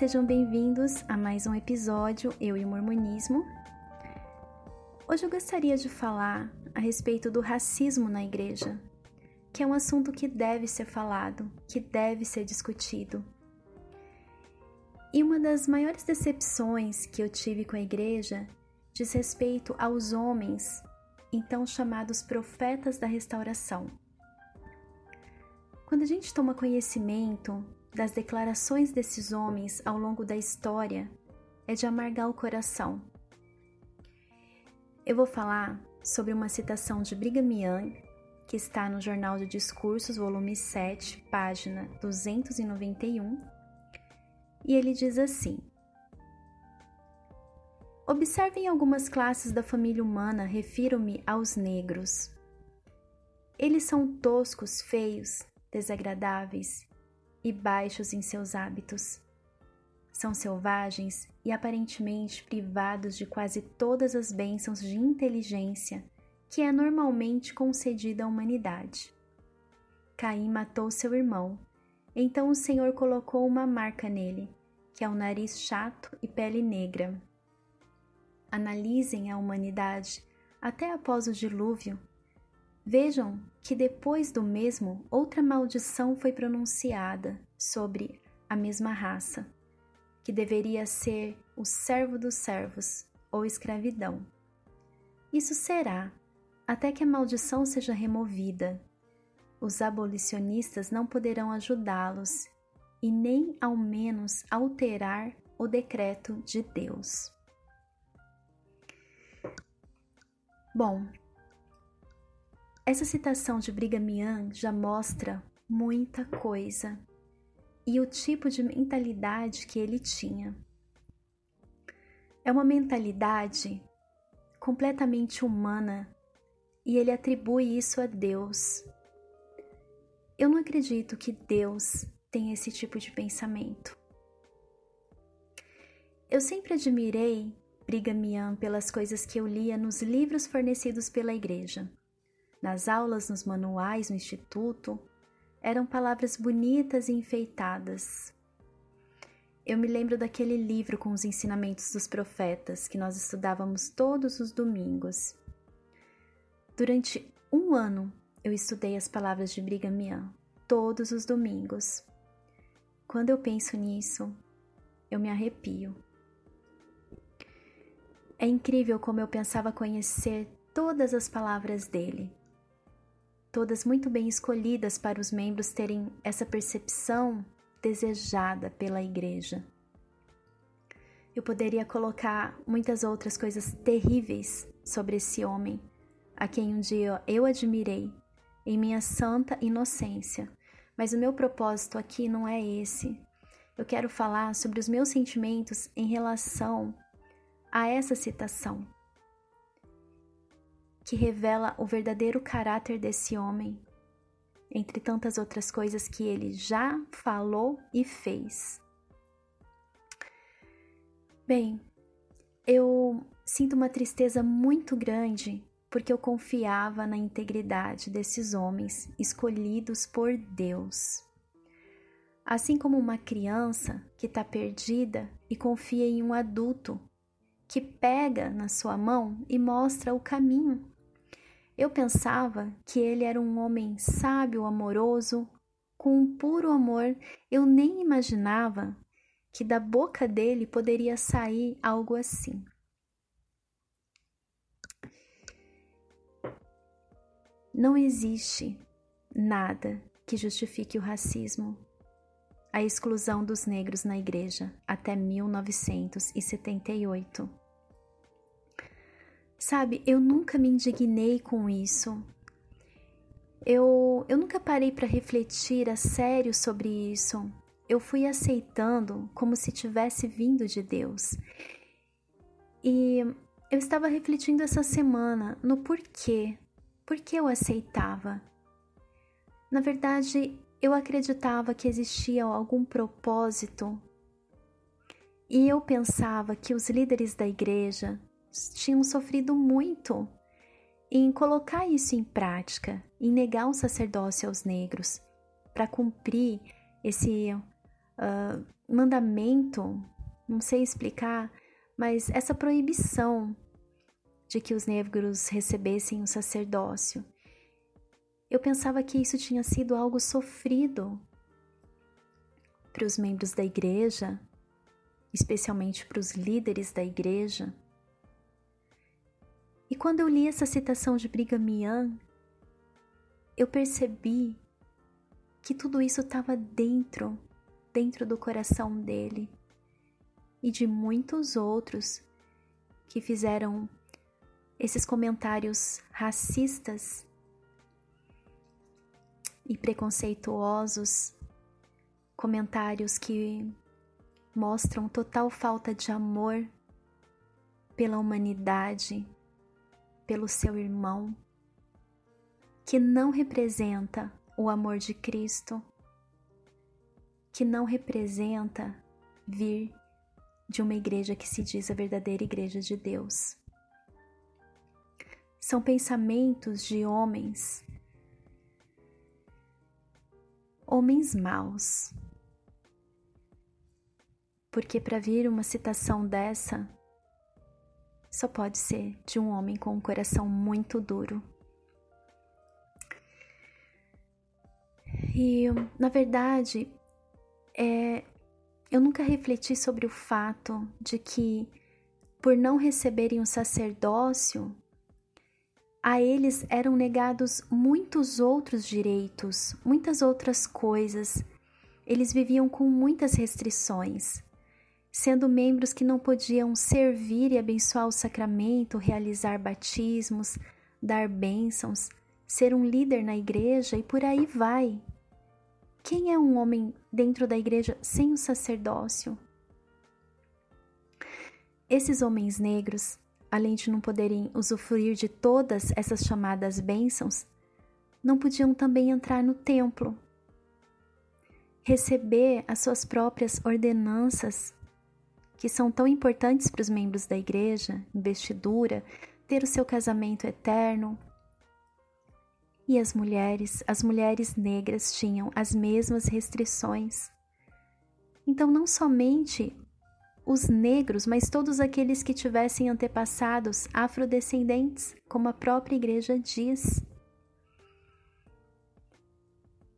sejam bem-vindos a mais um episódio Eu e o Mormonismo. Hoje eu gostaria de falar a respeito do racismo na igreja, que é um assunto que deve ser falado, que deve ser discutido. E uma das maiores decepções que eu tive com a igreja diz respeito aos homens, então chamados profetas da restauração. Quando a gente toma conhecimento das declarações desses homens ao longo da história, é de amargar o coração. Eu vou falar sobre uma citação de Brigham Young, que está no Jornal de Discursos, volume 7, página 291, e ele diz assim: Observem algumas classes da família humana, refiro-me aos negros. Eles são toscos, feios, desagradáveis e baixos em seus hábitos. São selvagens e aparentemente privados de quase todas as bênçãos de inteligência que é normalmente concedida à humanidade. Caim matou seu irmão, então o Senhor colocou uma marca nele, que é o nariz chato e pele negra. Analisem a humanidade até após o dilúvio Vejam que depois do mesmo, outra maldição foi pronunciada sobre a mesma raça, que deveria ser o servo dos servos ou escravidão. Isso será até que a maldição seja removida. Os abolicionistas não poderão ajudá-los e nem ao menos alterar o decreto de Deus. Bom, essa citação de Brigham Young já mostra muita coisa e o tipo de mentalidade que ele tinha. É uma mentalidade completamente humana e ele atribui isso a Deus. Eu não acredito que Deus tenha esse tipo de pensamento. Eu sempre admirei Brigham Young pelas coisas que eu lia nos livros fornecidos pela igreja nas aulas, nos manuais, no instituto, eram palavras bonitas e enfeitadas. Eu me lembro daquele livro com os ensinamentos dos profetas que nós estudávamos todos os domingos. Durante um ano eu estudei as palavras de Brigham Young todos os domingos. Quando eu penso nisso, eu me arrepio. É incrível como eu pensava conhecer todas as palavras dele todas muito bem escolhidas para os membros terem essa percepção desejada pela igreja. Eu poderia colocar muitas outras coisas terríveis sobre esse homem, a quem um dia eu admirei, em minha santa inocência, mas o meu propósito aqui não é esse. Eu quero falar sobre os meus sentimentos em relação a essa citação que revela o verdadeiro caráter desse homem, entre tantas outras coisas que ele já falou e fez. Bem, eu sinto uma tristeza muito grande porque eu confiava na integridade desses homens escolhidos por Deus. Assim como uma criança que está perdida e confia em um adulto que pega na sua mão e mostra o caminho eu pensava que ele era um homem sábio, amoroso, com um puro amor. Eu nem imaginava que da boca dele poderia sair algo assim. Não existe nada que justifique o racismo, a exclusão dos negros na igreja até 1978. Sabe, eu nunca me indignei com isso. Eu, eu nunca parei para refletir a sério sobre isso. Eu fui aceitando como se tivesse vindo de Deus. E eu estava refletindo essa semana no porquê. Por que eu aceitava? Na verdade, eu acreditava que existia algum propósito. E eu pensava que os líderes da igreja, tinham sofrido muito em colocar isso em prática, em negar o sacerdócio aos negros, para cumprir esse uh, mandamento, não sei explicar, mas essa proibição de que os negros recebessem o sacerdócio. Eu pensava que isso tinha sido algo sofrido para os membros da igreja, especialmente para os líderes da igreja. E quando eu li essa citação de Brigham Young, eu percebi que tudo isso estava dentro, dentro do coração dele e de muitos outros que fizeram esses comentários racistas e preconceituosos, comentários que mostram total falta de amor pela humanidade, pelo seu irmão, que não representa o amor de Cristo, que não representa vir de uma igreja que se diz a verdadeira igreja de Deus. São pensamentos de homens, homens maus. Porque para vir uma citação dessa, só pode ser de um homem com um coração muito duro. E, na verdade, é, eu nunca refleti sobre o fato de que, por não receberem o sacerdócio, a eles eram negados muitos outros direitos, muitas outras coisas. Eles viviam com muitas restrições, sendo membros que não podiam servir e abençoar o sacramento, realizar batismos, dar bênçãos, ser um líder na igreja e por aí vai. Quem é um homem dentro da igreja sem o sacerdócio? Esses homens negros, além de não poderem usufruir de todas essas chamadas bênçãos, não podiam também entrar no templo, receber as suas próprias ordenanças, que são tão importantes para os membros da igreja, investidura, ter o seu casamento eterno, e as mulheres, as mulheres negras tinham as mesmas restrições. Então, não somente os negros, mas todos aqueles que tivessem antepassados afrodescendentes, como a própria igreja diz.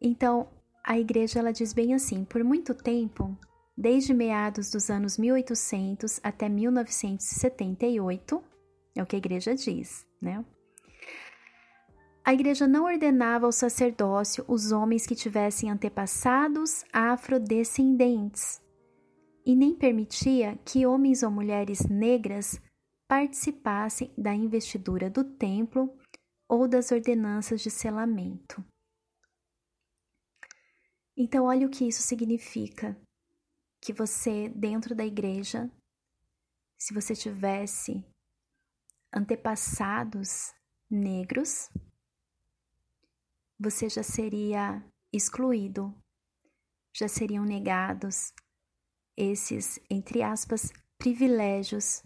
Então, a igreja ela diz bem assim: por muito tempo, desde meados dos anos 1800 até 1978, é o que a igreja diz, né? A igreja não ordenava ao sacerdócio os homens que tivessem antepassados afrodescendentes e nem permitia que homens ou mulheres negras participassem da investidura do templo ou das ordenanças de selamento. Então, olha o que isso significa: que você, dentro da igreja, se você tivesse antepassados negros, você já seria excluído, já seriam negados esses, entre aspas, privilégios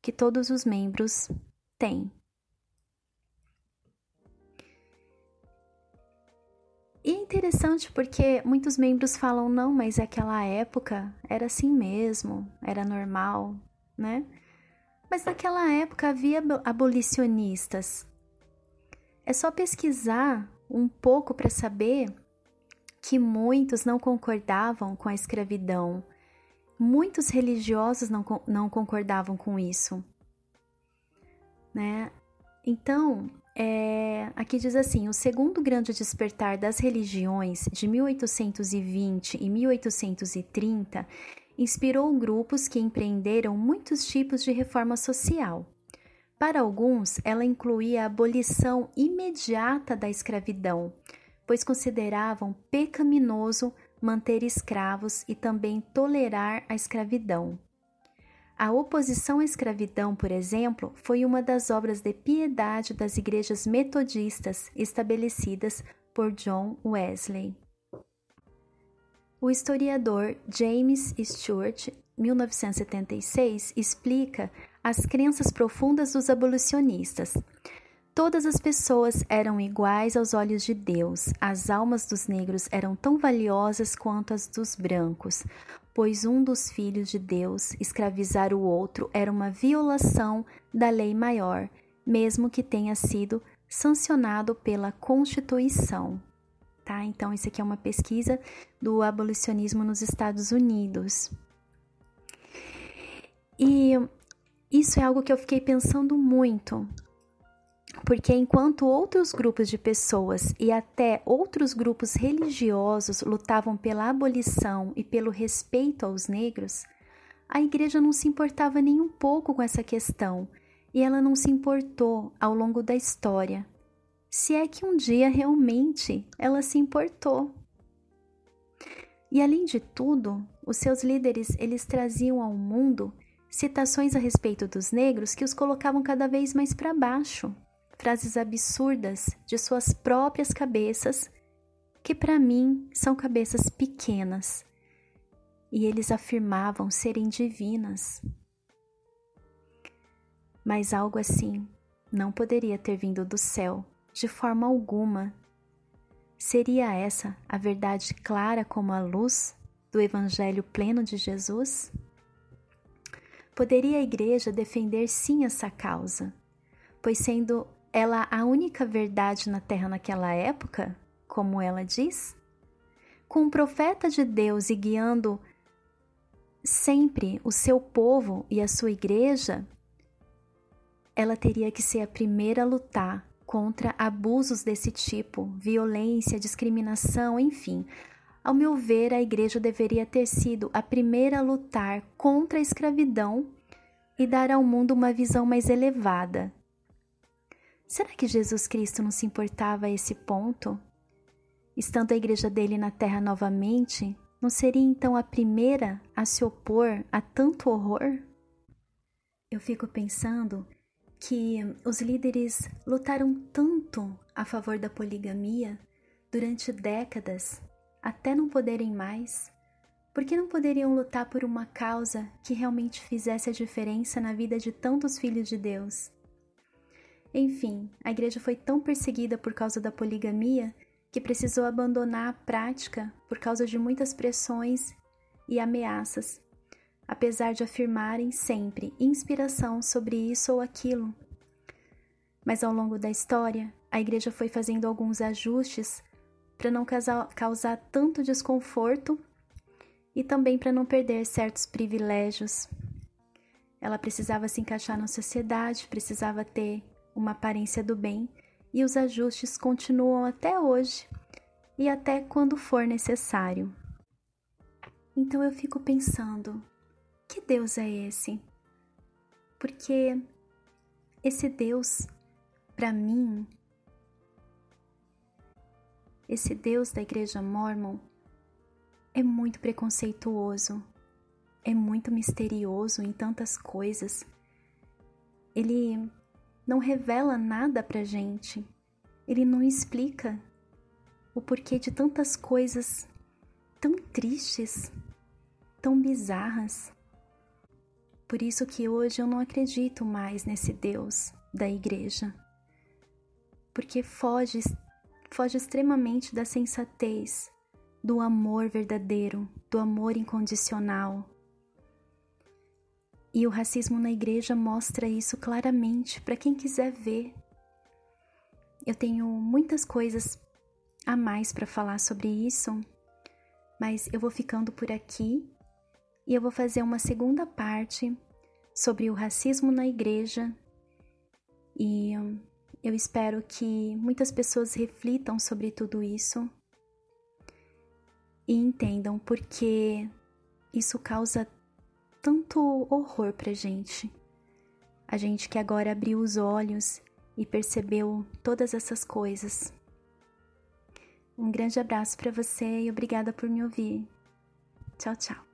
que todos os membros têm. Interessante porque muitos membros falam, não, mas aquela época era assim mesmo, era normal, né? Mas naquela época havia abolicionistas. É só pesquisar um pouco para saber que muitos não concordavam com a escravidão. Muitos religiosos não, não concordavam com isso. Né? Então, é, aqui diz assim: o segundo grande despertar das religiões de 1820 e 1830 inspirou grupos que empreenderam muitos tipos de reforma social. Para alguns, ela incluía a abolição imediata da escravidão, pois consideravam pecaminoso manter escravos e também tolerar a escravidão. A oposição à escravidão, por exemplo, foi uma das obras de piedade das igrejas metodistas estabelecidas por John Wesley. O historiador James Stewart, 1976, explica as crenças profundas dos abolicionistas. Todas as pessoas eram iguais aos olhos de Deus. As almas dos negros eram tão valiosas quanto as dos brancos, pois um dos filhos de Deus escravizar o outro era uma violação da lei maior, mesmo que tenha sido sancionado pela Constituição. Tá? Então, isso aqui é uma pesquisa do abolicionismo nos Estados Unidos. E isso é algo que eu fiquei pensando muito, porque enquanto outros grupos de pessoas e até outros grupos religiosos lutavam pela abolição e pelo respeito aos negros, a igreja não se importava nem um pouco com essa questão e ela não se importou ao longo da história. Se é que um dia realmente ela se importou. E além de tudo, os seus líderes eles traziam ao mundo citações a respeito dos negros que os colocavam cada vez mais para baixo frases absurdas de suas próprias cabeças, que para mim são cabeças pequenas, e eles afirmavam serem divinas. Mas algo assim não poderia ter vindo do céu, de forma alguma. Seria essa a verdade clara como a luz do Evangelho pleno de Jesus? Poderia a Igreja defender sim essa causa, pois sendo ela a única verdade na terra naquela época, como ela diz? Com o profeta de Deus e guiando sempre o seu povo e a sua igreja, ela teria que ser a primeira a lutar contra abusos desse tipo, violência, discriminação, enfim. Ao meu ver, a igreja deveria ter sido a primeira a lutar contra a escravidão e dar ao mundo uma visão mais elevada, Será que Jesus Cristo não se importava a esse ponto? Estando a igreja dele na terra novamente, não seria então a primeira a se opor a tanto horror? Eu fico pensando que os líderes lutaram tanto a favor da poligamia durante décadas, até não poderem mais, porque não poderiam lutar por uma causa que realmente fizesse a diferença na vida de tantos filhos de Deus? Enfim, a igreja foi tão perseguida por causa da poligamia que precisou abandonar a prática por causa de muitas pressões e ameaças, apesar de afirmarem sempre inspiração sobre isso ou aquilo. Mas ao longo da história, a igreja foi fazendo alguns ajustes para não causar tanto desconforto e também para não perder certos privilégios. Ela precisava se encaixar na sociedade, precisava ter uma aparência do bem, e os ajustes continuam até hoje e até quando for necessário. Então eu fico pensando: que Deus é esse? Porque esse Deus, para mim, esse Deus da Igreja Mormon é muito preconceituoso, é muito misterioso em tantas coisas. Ele não revela nada pra gente. Ele não explica o porquê de tantas coisas tão tristes, tão bizarras. Por isso que hoje eu não acredito mais nesse Deus da igreja. Porque foge, foge extremamente da sensatez, do amor verdadeiro, do amor incondicional. E o racismo na igreja mostra isso claramente para quem quiser ver. Eu tenho muitas coisas a mais para falar sobre isso, mas eu vou ficando por aqui e eu vou fazer uma segunda parte sobre o racismo na igreja. E eu espero que muitas pessoas reflitam sobre tudo isso e entendam porque isso causa tanto horror pra gente. A gente que agora abriu os olhos e percebeu todas essas coisas. Um grande abraço para você e obrigada por me ouvir. Tchau, tchau.